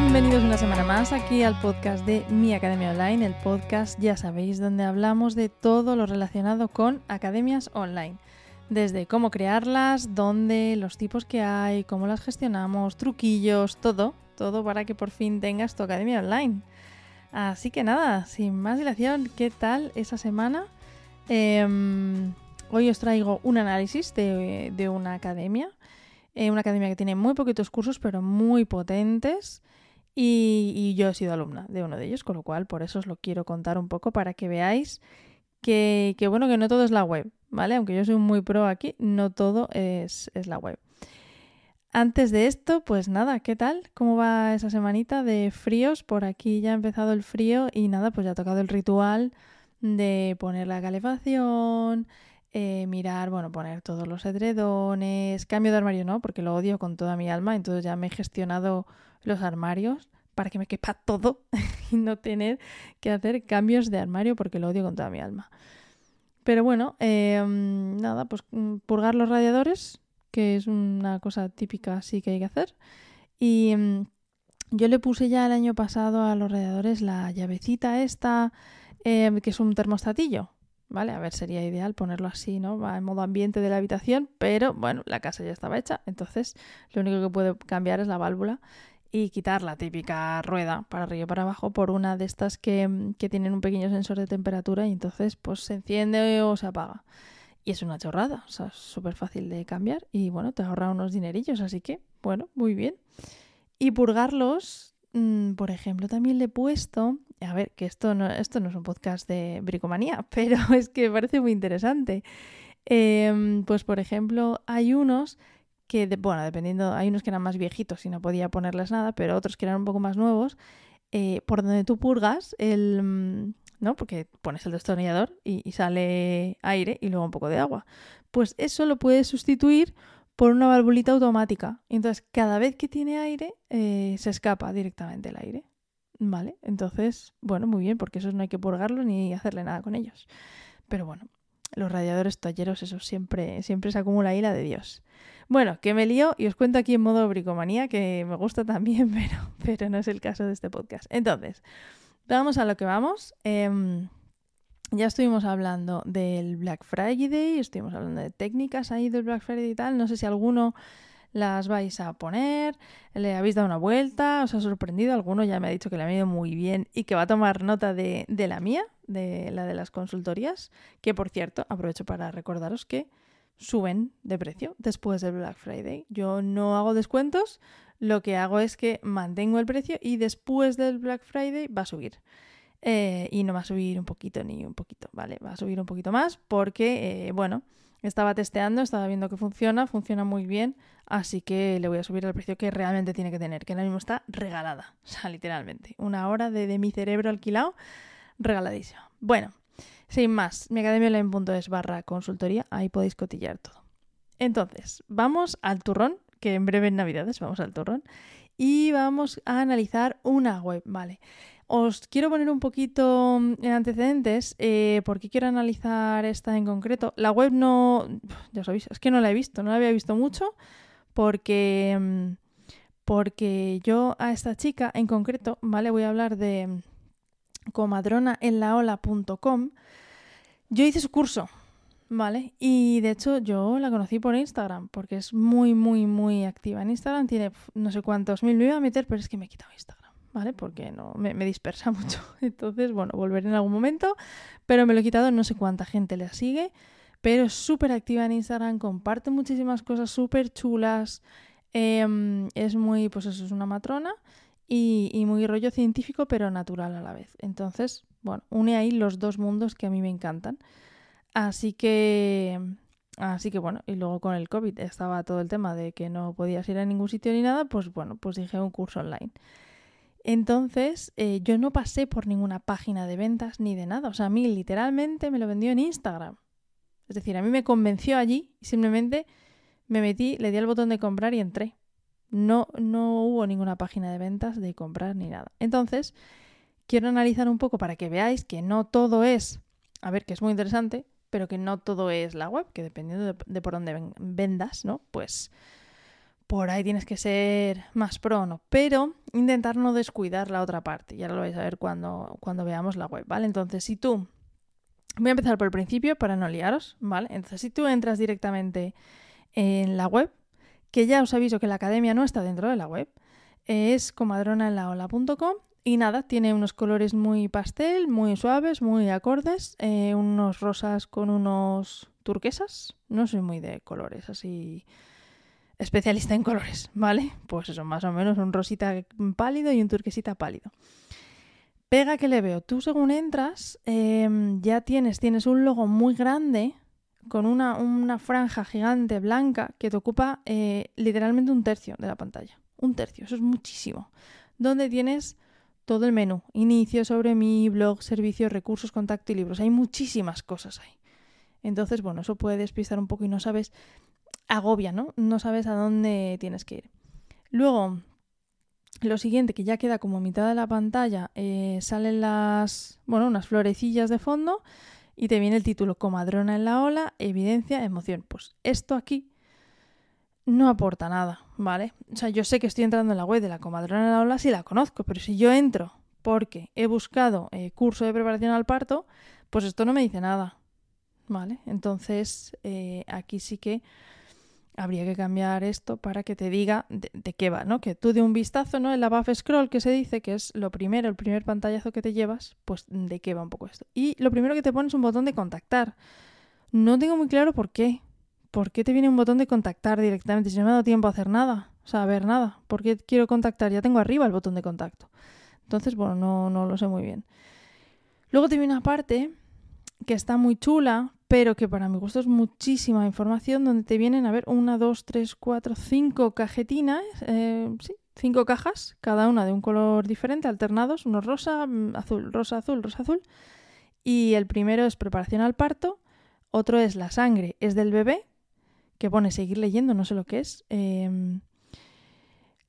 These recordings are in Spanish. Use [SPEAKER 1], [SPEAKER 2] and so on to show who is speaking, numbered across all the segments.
[SPEAKER 1] Bienvenidos una semana más aquí al podcast de Mi Academia Online, el podcast, ya sabéis, donde hablamos de todo lo relacionado con academias online. Desde cómo crearlas, dónde, los tipos que hay, cómo las gestionamos, truquillos, todo, todo para que por fin tengas tu academia online. Así que nada, sin más dilación, ¿qué tal esa semana? Em, hoy os traigo un análisis de, una academia, eh, una academia que tiene muy poquitos cursos pero muy potentes y, yo he sido alumna de uno de ellos, con lo cual por eso os lo quiero contar un poco para que veáis que, bueno, que no todo es la web, ¿vale? Aunque yo soy muy pro aquí, no todo es, es la web. Antes de esto, pues nada, ¿qué tal? ¿Cómo va esa semanita de fríos? Por aquí ya ha empezado el frío y nada, pues ya ha tocado el ritual de poner la calefacción, eh, mirar, bueno, poner todos los edredones, cambio de armario no, porque lo odio con toda mi alma, entonces ya me he gestionado los armarios para que me quepa todo y no tener que hacer cambios de armario porque lo odio con toda mi alma. Pero bueno, em, nada, pues mm, purgar los radiadores, que es una cosa típica así que hay que hacer. Y em, yo le puse ya el año pasado a los radiadores la llavecita esta, em, que es un termostatillo. ¿Vale? A ver, sería ideal ponerlo así, ¿no? Va en modo ambiente de la habitación, pero bueno, la casa ya estaba hecha, entonces lo único que puedo cambiar es la válvula y quitar la típica rueda para arriba y para abajo por una de estas que, que tienen un pequeño sensor de temperatura y entonces pues se enciende o se apaga. Y es una chorrada, o sea, súper fácil de cambiar y bueno, te ahorra unos dinerillos, así que bueno, muy bien. Y purgarlos, mm, por ejemplo, también le he puesto, a ver, que esto no, esto no es un podcast de bricomanía, pero es que me parece muy interesante. Em, pues por ejemplo, hay unos que, bueno, dependiendo, hay unos que eran más viejitos y no podía ponerles nada, pero otros que eran un poco más nuevos, eh, por donde tú purgas el, mm, ¿no? Porque pones el destornillador y, sale aire y luego un poco de agua. Pues eso lo puedes sustituir por una valvulita automática. Entonces, cada vez que tiene aire, eh, se escapa directamente el aire. ¿Vale? Entonces, bueno, muy bien, porque eso no hay que purgarlo ni hacerle nada con ellos. Pero bueno, los radiadores talleros, eso siempre, siempre se acumula ahí la de Dios. Bueno, que me lío y os cuento aquí en modo bricomanía, que me gusta también, pero, pero no es el caso de este podcast. Entonces, Vamos a lo que vamos. Em, ya estuvimos hablando del Black Friday, estuvimos hablando de técnicas ahí del Black Friday y tal. No sé si alguno las vais a poner, le habéis dado una vuelta, os ha sorprendido. Alguno ya me ha dicho que le ha ido muy bien y que va a tomar nota de, de la mía, de la de las consultorías. Que por cierto, aprovecho para recordaros que suben de precio después del Black Friday. Yo no hago descuentos, lo que hago es que mantengo el precio y después del Black Friday va a subir. Eh, y no va a subir un poquito ni un poquito, ¿vale? Va a subir un poquito más porque, eh, bueno, estaba testeando, estaba viendo que funciona, funciona muy bien, así que le voy a subir el precio que realmente tiene que tener, que ahora mismo está regalada, o sea, literalmente. Una hora de, de mi cerebro alquilado, regaladísima. Bueno, sin más, mi barra consultoría, ahí podéis cotillar todo. Entonces, vamos al turrón, que en breve en Navidades vamos al turrón, y vamos a analizar una web, ¿vale? Os quiero poner un poquito en antecedentes eh, porque quiero analizar esta en concreto. La web no, ya sabéis, es que no la he visto, no la había visto mucho porque, porque yo a esta chica en concreto, ¿vale? Voy a hablar de comadronaenlaola.com, yo hice su curso, ¿vale? Y de hecho yo la conocí por Instagram, porque es muy, muy, muy activa en Instagram. Tiene no sé cuántos mil, me iba a meter, pero es que me he quitado Instagram, ¿vale? Porque no me, dispersa mucho. Entonces, bueno, volveré en algún momento, pero me lo he quitado, no sé cuánta gente le sigue, pero es súper activa en Instagram, comparte muchísimas cosas súper chulas. Em, es muy, pues eso es una matrona y, muy rollo científico, pero natural a la vez. Entonces, bueno, une ahí los dos mundos que a mí me encantan. Así que, así que bueno, y luego con el COVID estaba todo el tema de que no podías ir a ningún sitio ni nada, pues bueno, pues dije un curso online. Entonces, eh, yo no pasé por ninguna página de ventas ni de nada. O sea, a mí literalmente me lo vendió en Instagram. Es decir, a mí me convenció allí y simplemente me metí, le di al botón de comprar y entré. No, no hubo ninguna página de ventas de comprar ni nada. Entonces, quiero analizar un poco para que veáis que no todo es, a ver, que es muy interesante, pero que no todo es la web, que dependiendo de, por dónde vendas, ¿no? Pues, por ahí tienes que ser más pro, ¿no? Pero intentar no descuidar la otra parte. Ya lo vais a ver cuando, cuando veamos la web, ¿vale? Entonces, si tú... Voy a empezar por el principio para no liaros, ¿vale? Entonces, si tú entras directamente en la web, que ya os aviso que la academia no está dentro de la web, es comadronaenlaola.com y nada, tiene unos colores muy pastel, muy suaves, muy acordes, eh, unos rosas con unos turquesas. No soy muy de colores, así especialista en colores, ¿vale? Pues eso, más o menos un rosita pálido y un turquesita pálido. Pega que le veo. Tú según entras, em, ya tienes, tienes un logo muy grande con una, una franja gigante blanca que te ocupa eh, literalmente un tercio de la pantalla. Un tercio, eso es muchísimo. Donde tienes todo el menú. Inicio sobre mi blog, servicios, recursos, contacto y libros. Hay muchísimas cosas ahí. Entonces, bueno, eso puede despistar un poco y no sabes, agobia, ¿no? No sabes a dónde tienes que ir. Luego, lo siguiente, que ya queda como mitad de la pantalla, eh, salen las, bueno, unas florecillas de fondo y te viene el título Comadrona en la ola, evidencia, emoción. Pues esto aquí no aporta nada, ¿vale? O sea, yo sé que estoy entrando en la web de la comadrona de la ola si la conozco, pero si yo entro porque he buscado eh, curso de preparación al parto, pues esto no me dice nada, ¿vale? Entonces, eh, aquí sí que habría que cambiar esto para que te diga de, qué va, ¿no? Que tú de un vistazo, ¿no? El above scroll que se dice, que es lo primero, el primer pantallazo que te llevas, pues de qué va un poco esto. Y lo primero que te pones es un botón de contactar. No tengo muy claro por qué. ¿por qué te viene un botón de contactar directamente si no me ha dado tiempo a hacer nada? O sea, a ver nada. ¿Por qué quiero contactar? Ya tengo arriba el botón de contacto. Entonces, bueno, no, no lo sé muy bien. Luego te viene una parte que está muy chula, pero que para mi gusto es muchísima información, donde te vienen, a ver, una, dos, tres, cuatro, cinco cajetinas, eh, sí, cinco cajas, cada una de un color diferente, alternados, uno rosa, mm, azul, rosa, azul, rosa, azul. Y el primero es preparación al parto, otro es la sangre, es del bebé, que pone seguir leyendo, no sé lo que es. Eh,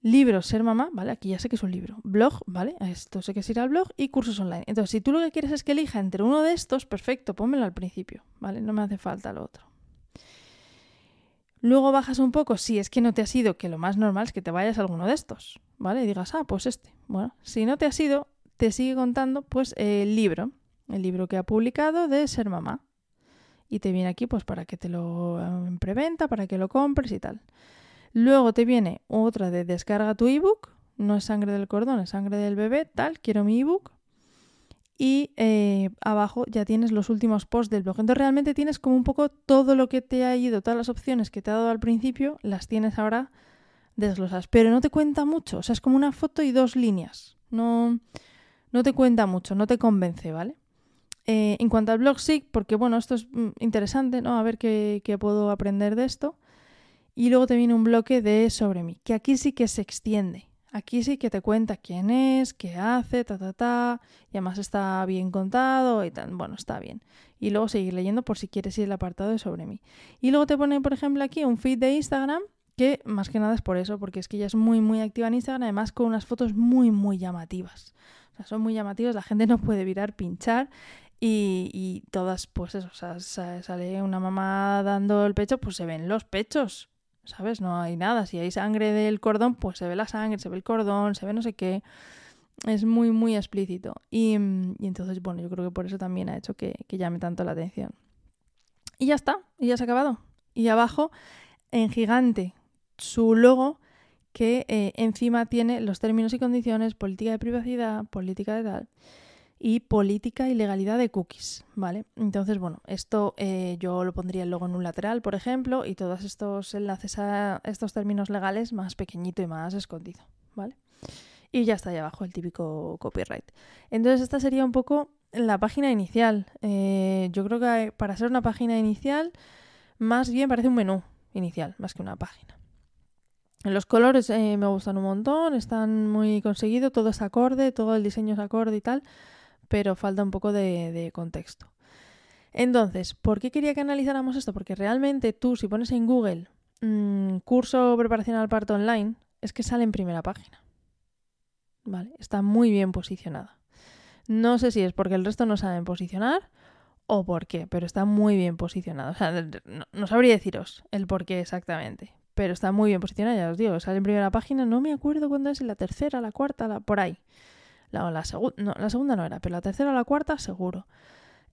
[SPEAKER 1] libros, ser mamá, ¿vale? Aquí ya sé que es un libro. Blog, ¿vale? Esto sé que es ir al blog y cursos online. Entonces, si tú lo que quieres es que elija entre uno de estos, perfecto, pónmelo al principio, ¿vale? No me hace falta lo otro. Luego bajas un poco, si es que no te ha sido, que lo más normal es que te vayas a alguno de estos, ¿vale? Y digas, ah, pues este. Bueno, si no te ha sido, te sigue contando, pues, el libro, el libro que ha publicado de ser mamá y te viene aquí pues para que te lo en preventa, para que lo compres y tal. Luego te viene otra de descarga tu ebook, no es sangre del cordón, es sangre del bebé, tal, quiero mi ebook. Y eh, abajo ya tienes los últimos posts del blog. Entonces realmente tienes como un poco todo lo que te ha ido, todas las opciones que te ha dado al principio, las tienes ahora desglosas. Pero no te cuenta mucho, o sea, es como una foto y dos líneas. No, no te cuenta mucho, no te convence, ¿vale? Eh, en cuanto al blog sí, porque bueno, esto es mm, interesante, ¿no? A ver qué, puedo aprender de esto. Y luego te viene un bloque de sobre mí, que aquí sí que se extiende. Aquí sí que te cuenta quién es, qué hace, ta, ta, ta. Y además está bien contado y tal. Bueno, está bien. Y luego seguir leyendo por si quieres ir al apartado de sobre mí. Y luego te pone, por ejemplo, aquí un feed de Instagram, que más que nada es por eso, porque es que ella es muy, muy activa en Instagram, además con unas fotos muy, muy llamativas. O sea, son muy llamativas, la gente no puede virar, pinchar y, todas, pues eso, o sea, sale una mamá dando el pecho, pues se ven los pechos, ¿sabes? No hay nada. Si hay sangre del cordón, pues se ve la sangre, se ve el cordón, se ve no sé qué. Es muy, muy explícito. Y, entonces, bueno, yo creo que por eso también ha hecho que, llame tanto la atención. Y ya está, y ya se ha acabado. Y abajo, en gigante, su logo que eh, encima tiene los términos y condiciones, política de privacidad, política de tal y política y legalidad de cookies, ¿vale? Entonces, bueno, esto eh, yo lo pondría luego en un lateral, por ejemplo, y todos estos enlaces a estos términos legales más pequeñito y más escondido, ¿vale? Y ya está ahí abajo el típico copyright. Entonces, esta sería un poco la página inicial. Eh, yo creo que para ser una página inicial, más bien parece un menú inicial, más que una página. Los colores eh, me gustan un montón, están muy conseguidos, todo es acorde, todo el diseño es acorde y tal pero falta un poco de, contexto. Entonces, ¿por qué quería que analizáramos esto? Porque realmente tú, si pones en Google mm, curso preparación al parto online, es que sale en primera página. ¿Vale? Está muy bien posicionada. No sé si es porque el resto no saben posicionar o por qué, pero está muy bien posicionada. O sea, no, sabría deciros el por qué exactamente. pero está muy bien posicionada, ya os digo, sale en primera página, no me acuerdo cuándo es, la tercera, la cuarta, la, por ahí. La, segunda no era, pero la tercera o la cuarta seguro.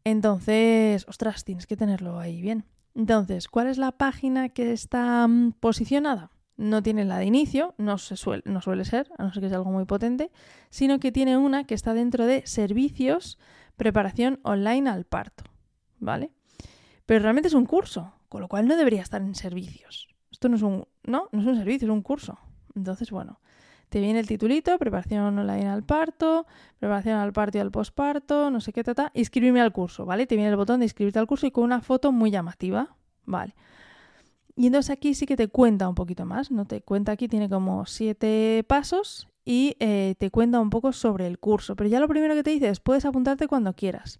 [SPEAKER 1] Entonces, ostras, tienes que tenerlo ahí bien. Entonces, ¿cuál es la página que está mm, posicionada? No tiene la de inicio, no, se suele, no suele ser, a no ser que sea algo muy potente, sino que tiene una que está dentro de servicios, preparación online al parto, ¿vale? Pero realmente es un curso, con lo cual no debería estar en servicios. Esto no es un, no, no es un servicio, es un curso. Entonces, bueno, te viene el titulito, preparación online al parto, preparación al parto y al posparto, no sé qué, tata, inscribirme al curso, ¿vale? Te viene el botón de inscribirte al curso y con una foto muy llamativa, ¿vale? Y entonces aquí sí que te cuenta un poquito más, ¿no? Te cuenta aquí, tiene como siete pasos y eh, te cuenta un poco sobre el curso. Pero ya lo primero que te dice es, puedes apuntarte cuando quieras,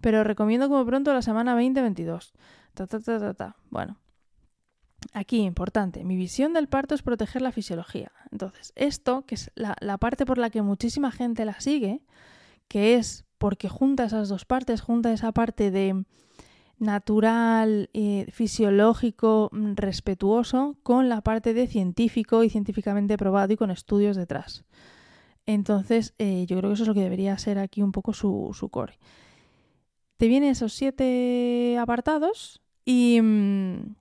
[SPEAKER 1] pero recomiendo como pronto la semana 2022. Ta, ta, ta, ta, ta. Bueno, Aquí, importante, mi visión del parto es proteger la fisiología. Entonces, esto, que es la, parte por la que muchísima gente la sigue, que es porque junta esas dos partes, junta esa parte de natural, eh, fisiológico, mm, respetuoso, con la parte de científico y científicamente probado y con estudios detrás. Entonces, eh, yo creo que eso es lo que debería ser aquí un poco su, core. Te vienen esos siete apartados y... Mm,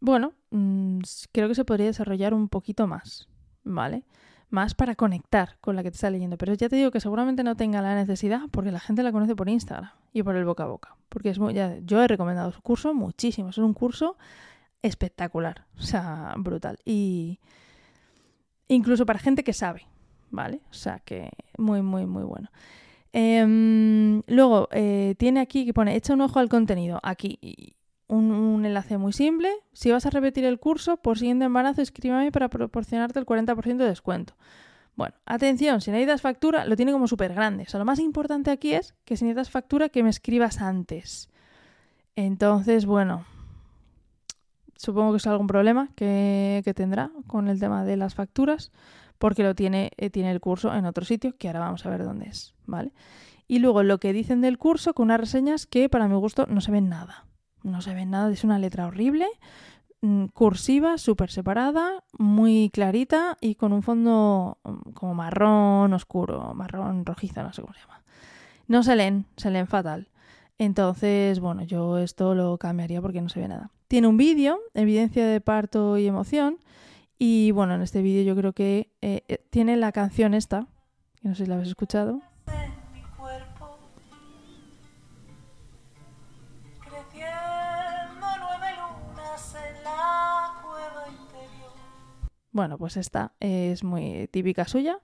[SPEAKER 1] bueno, mm, creo que se podría desarrollar un poquito más, ¿vale? Más para conectar con la que te está leyendo. Pero ya te digo que seguramente no tenga la necesidad porque la gente la conoce por Instagram y por el boca a boca. Porque es muy, ya, yo he recomendado su curso muchísimo. Es un curso espectacular, o sea, brutal. Y incluso para gente que sabe, ¿vale? O sea, que muy, muy, muy bueno. Em, luego, eh, tiene aquí que pone, echa un ojo al contenido, aquí un, enlace muy simple. Si vas a repetir el curso, por siguiente embarazo, escríbame para proporcionarte el 40% de descuento. Bueno, atención, si necesitas factura, lo tiene como súper grande. O sea, lo más importante aquí es que si necesitas factura, que me escribas antes. Entonces, bueno, supongo que es algún problema que, tendrá con el tema de las facturas, porque lo tiene, eh, tiene el curso en otro sitio, que ahora vamos a ver dónde es, ¿vale? Y luego lo que dicen del curso con unas reseñas que para mi gusto no se ven nada no se ve nada, es una letra horrible, mm, cursiva, súper separada, muy clarita y con un fondo mm, como marrón oscuro, marrón rojizo, no sé cómo se llama. No se leen, se leen fatal. Entonces, bueno, yo esto lo cambiaría porque no se ve nada. Tiene un vídeo, evidencia de parto y emoción. Y bueno, en este vídeo yo creo que eh, eh, tiene la canción esta, que no sé si la habéis escuchado. Bueno, pues esta es muy típica suya.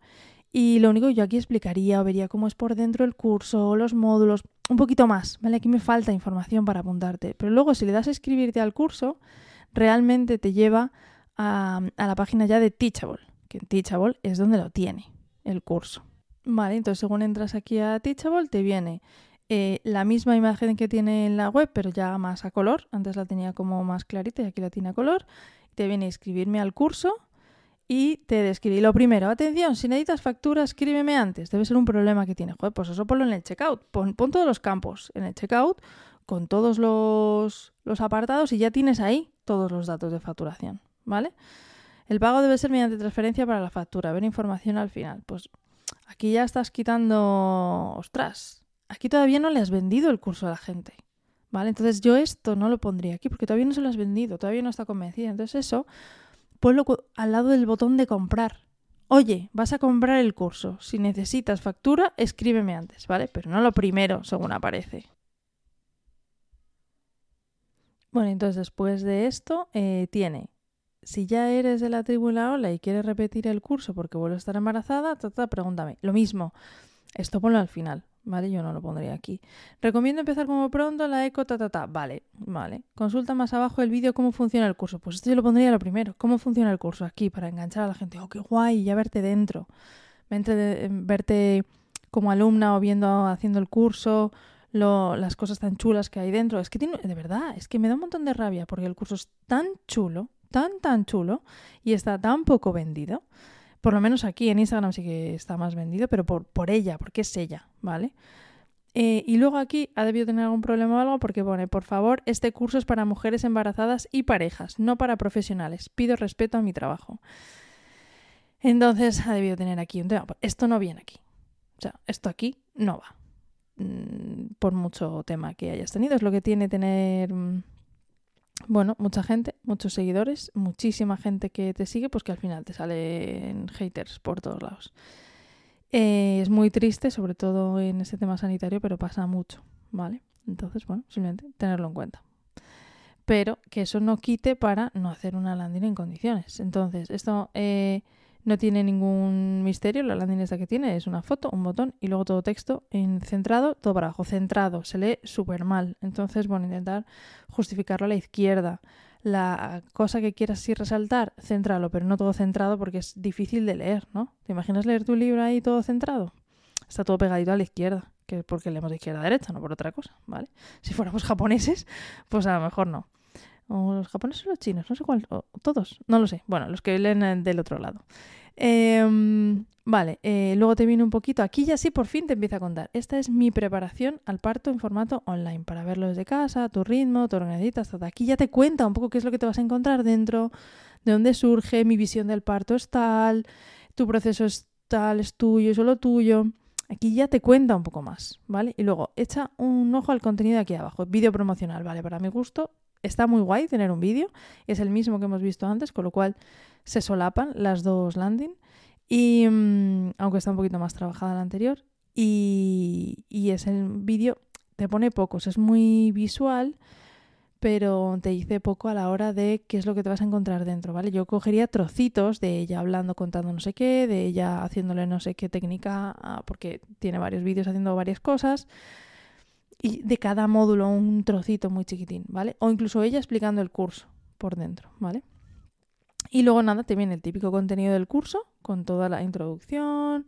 [SPEAKER 1] Y lo único que yo aquí explicaría o vería cómo es por dentro el curso, los módulos, un poquito más, ¿vale? Aquí me falta información para apuntarte. Pero luego si le das a escribirte al curso, realmente te lleva a, la página ya de Teachable, que en Teachable es donde lo tiene el curso. Vale, entonces según entras aquí a Teachable te viene eh, la misma imagen que tiene en la web, pero ya más a color. Antes la tenía como más clarita y aquí la tiene a color. Te viene a inscribirme al curso y te describí lo primero. Atención, si necesitas factura, escríbeme antes. Debe ser un problema que tiene. Joder, pues eso ponlo en el checkout. Pon, todos los campos en el checkout con todos los, los apartados y ya tienes ahí todos los datos de facturación. ¿Vale? El pago debe ser mediante transferencia para la factura. Ver información al final. Pues aquí ya estás quitando. Ostras, aquí todavía no le has vendido el curso a la gente. ¿Vale? Entonces yo esto no lo pondría aquí porque todavía no se lo has vendido, todavía no está convencida. Entonces eso ponlo al lado del botón de comprar. Oye, vas a comprar el curso. Si necesitas factura, escríbeme antes, ¿vale? Pero no lo primero, según aparece. Bueno, entonces después de esto eh, tiene, si ya eres de la tribu La Ola y quieres repetir el curso porque vuelves a estar embarazada, pregúntame. Lo mismo, esto ponlo al final, ¿vale? Yo no lo pondría aquí. Recomiendo empezar como pronto la eco, ta, ta, ta. Vale, vale. Consulta más abajo el vídeo cómo funciona el curso. Pues esto yo lo pondría lo primero. ¿Cómo funciona el curso? Aquí, para enganchar a la gente. Oh, qué guay, ya verte dentro. verte como alumna o viendo, haciendo el curso, las cosas tan chulas que hay dentro. Es que tiene, de verdad, es que me da un montón de rabia porque el curso es tan chulo, tan, tan chulo y está tan poco vendido por lo menos aquí en Instagram sí que está más vendido, pero por, por ella, porque es ella, ¿vale? Eh, y luego aquí ha debido tener algún problema o algo porque pone, por favor, este curso es para mujeres embarazadas y parejas, no para profesionales. Pido respeto a mi trabajo. Entonces ha debido tener aquí un tema. Esto no viene aquí. O sea, esto aquí no va. Mm, por mucho tema que hayas tenido. Es lo que tiene tener, mm, bueno, mucha gente, muchos seguidores, muchísima gente que te sigue, pues que al final te salen haters por todos lados. Eh, es muy triste, sobre todo en este tema sanitario, pero pasa mucho, ¿vale? Entonces, bueno, simplemente tenerlo en cuenta. Pero que eso no quite para no hacer una landing en condiciones. Entonces, esto eh, no tiene ningún misterio. La landing esta que tiene es una foto, un botón y luego todo texto en centrado, todo para abajo. Centrado, se lee súper mal. Entonces, bueno, intentar justificarlo a la izquierda la cosa que quieras así resaltar, céntralo, pero no todo centrado porque es difícil de leer, ¿no? ¿Te imaginas leer tu libro ahí todo centrado? Está todo pegadito a la izquierda, que porque leemos de izquierda a derecha, no por otra cosa, ¿vale? Si fuéramos japoneses, pues a lo mejor no. O los japoneses o los chinos, no sé cuál, todos, no lo sé. Bueno, los que leen del otro lado. Em, vale, eh, luego te viene un poquito, aquí ya sí por fin te empieza a contar. Esta es mi preparación al parto en formato online, para verlo desde casa, tu ritmo, lo que necesitas. Aquí ya te cuenta un poco qué es lo que te vas a encontrar dentro, de dónde surge, mi visión del parto es tal, tu proceso es tal, es tuyo, es solo tuyo. Aquí ya te cuenta un poco más, ¿vale? Y luego echa un ojo al contenido de aquí abajo, vídeo promocional, ¿vale? Para mi gusto está muy guay tener un vídeo, es el mismo que hemos visto antes, con lo cual se solapan las dos landing, y, mm, aunque está un poquito más trabajada la anterior, y, y es el vídeo, te pone pocos, es muy visual, pero te dice poco a la hora de qué es lo que te vas a encontrar dentro, ¿vale? Yo cogería trocitos de ella hablando, contando no sé qué, de ella haciéndole no sé qué técnica, ah, porque tiene varios vídeos haciendo varias cosas, y de cada módulo un trocito muy chiquitín, ¿vale? O incluso ella explicando el curso por dentro, ¿vale? Y luego nada, te viene el típico contenido del curso, con toda la introducción,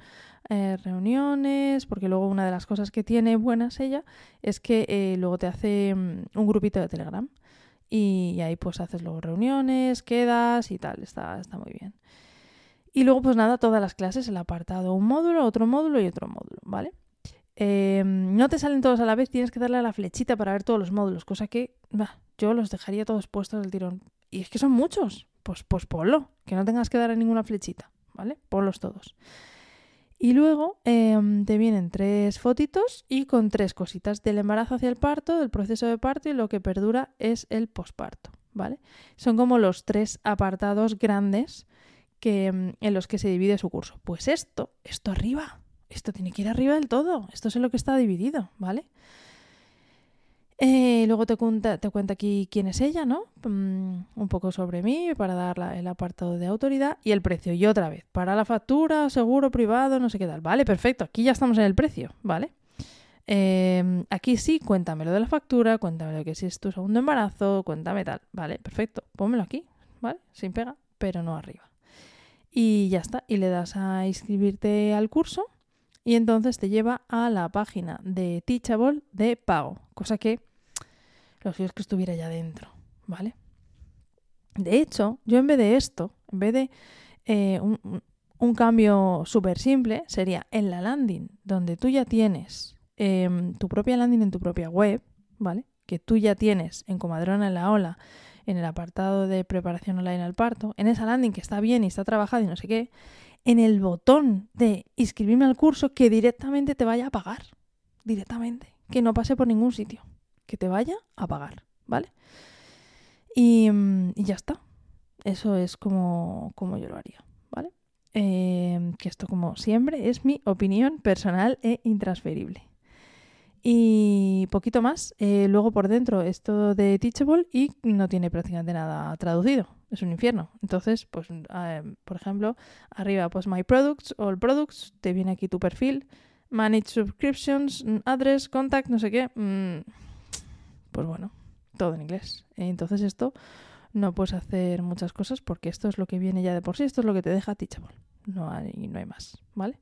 [SPEAKER 1] eh, reuniones, porque luego una de las cosas que tiene buenas ella es que eh, luego te hace mm, un grupito de Telegram. Y, ahí pues haces luego reuniones, quedas y tal, está, está muy bien. Y luego pues nada, todas las clases, el apartado, un módulo, otro módulo y otro módulo, ¿vale? Em, no te salen todos a la vez, tienes que darle a la flechita para ver todos los módulos, cosa que yo los dejaría todos puestos del tirón. Y es que son muchos, pues, pues ponlo, que no tengas que dar a ninguna flechita, ¿vale? Ponlos todos. Y luego em, te vienen tres fotitos y con tres cositas del embarazo hacia el parto, del proceso de parto y lo que perdura es el posparto, ¿vale? Son como los tres apartados grandes que, em, en los que se divide su curso. Pues esto, esto arriba, esto tiene que ir arriba del todo. Esto es en lo que está dividido, ¿vale? Eh, luego te cuenta, te cuenta aquí quién es ella, ¿no? Mm, un poco sobre mí para dar el apartado de autoridad y el precio. Y otra vez, para la factura, seguro privado, no sé qué tal. Vale, perfecto. Aquí ya estamos en el precio, ¿vale? Em, aquí sí, cuéntame lo de la factura, cuéntame lo que si es tu segundo embarazo, cuéntame tal. Vale, perfecto. Pónmelo aquí, ¿vale? Sin pega, pero no arriba. Y ya está. Y le das a inscribirte al curso y entonces te lleva a la página de Teachable de pago, cosa que lo suyo es que estuviera ya dentro, ¿vale? De hecho, yo en vez de esto, en vez de eh, un, cambio súper simple, sería en la landing, donde tú ya tienes em, tu propia landing en tu propia web, ¿vale? Que tú ya tienes en Comadrona en la Ola, en el apartado de preparación online al parto, en esa landing que está bien y está trabajada y no sé qué, en el botón de inscribirme al curso que directamente te vaya a pagar. Directamente. Que no pase por ningún sitio. Que te vaya a pagar. ¿Vale? Y, mm, ya está. Eso es como, como yo lo haría. ¿Vale? Em, que esto, como siempre, es mi opinión personal e intransferible. Y poquito más. Eh, luego por dentro es todo de Teachable y no tiene prácticamente nada traducido es un infierno. Entonces, pues, eh, por ejemplo, arriba, pues My Products, All Products, te viene aquí tu perfil, Manage Subscriptions, Address, Contact, no sé qué. Mm, pues bueno, todo en inglés. Entonces esto no puedes hacer muchas cosas porque esto es lo que viene ya de por sí, esto es lo que te deja Teachable. No hay, no hay más, ¿vale?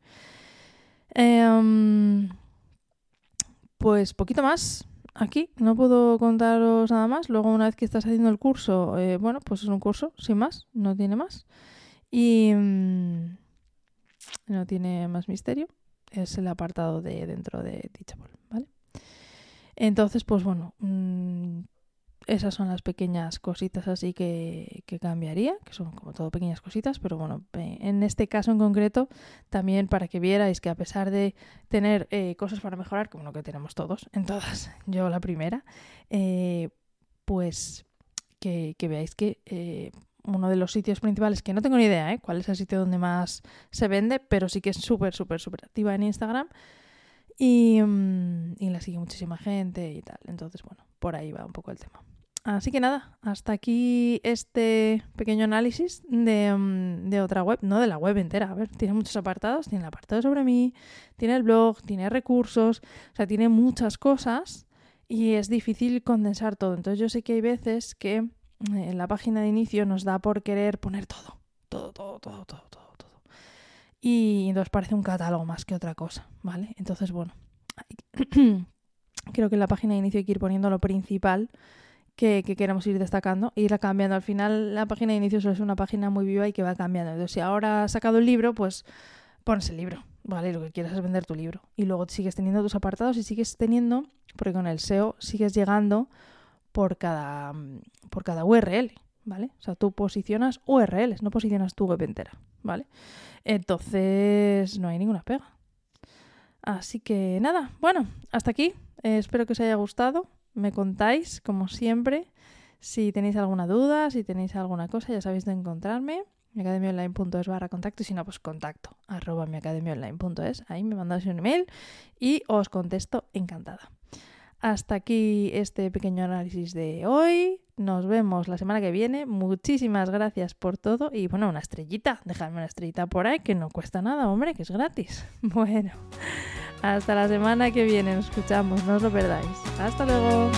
[SPEAKER 1] Em, pues poquito más aquí no puedo contaros nada más. Luego, una vez que estás haciendo el curso, eh, bueno, pues es un curso, sin más, no tiene más. Y mm, no tiene más misterio. Es el apartado de dentro de Teachable, ¿vale? Entonces, pues bueno, mm, esas son las pequeñas cositas así que, que, cambiaría, que son como todo pequeñas cositas, pero bueno, en este caso en concreto, también para que vierais que a pesar de tener eh, cosas para mejorar, como lo que tenemos todos, en todas, yo la primera, eh, pues que, veáis que eh, uno de los sitios principales, que no tengo ni idea ¿eh? cuál es el sitio donde más se vende, pero sí que es súper, súper, súper activa en Instagram. Y, mm, y la sigue muchísima gente y tal. Entonces, bueno, por ahí va un poco el tema. Así que nada, hasta aquí este pequeño análisis de, mm, de, otra web, no de la web entera. A ver, tiene muchos apartados, tiene el apartado sobre mí, tiene el blog, tiene recursos, o sea, tiene muchas cosas y es difícil condensar todo. Entonces yo sé que hay veces que en la página de inicio nos da por querer poner todo, todo, todo, todo, todo, todo, todo. Y entonces parece un catálogo más que otra cosa, ¿vale? Entonces, bueno, creo que en la página de inicio hay que ir poniendo lo principal que, queremos ir destacando e ir cambiando. Al final la página de inicio solo es una página muy viva y que va cambiando. Entonces, si ahora has sacado el libro, pues pones el libro, ¿vale? Lo que quieras es vender tu libro. Y luego sigues teniendo tus apartados y sigues teniendo, porque con el SEO sigues llegando por cada, por cada URL, ¿vale? O sea, tú posicionas URLs, no posicionas tu web entera, ¿vale? Entonces, no hay ninguna pega. Así que nada, bueno, hasta aquí. Eh, espero que os haya gustado. Me contáis, como siempre, si tenéis alguna duda, si tenéis alguna cosa, ya sabéis de encontrarme miacademiaonline.es barra contacto y si no, pues contacto arroba miacademiaonline.es. Ahí me mandáis un email y os contesto encantada. Hasta aquí este pequeño análisis de hoy. Nos vemos la semana que viene. Muchísimas gracias por todo. Y bueno, una estrellita. Dejadme una estrellita por ahí que no cuesta nada, hombre, que es gratis. Bueno, hasta la semana que viene. Nos escuchamos. No os lo perdáis. Hasta luego.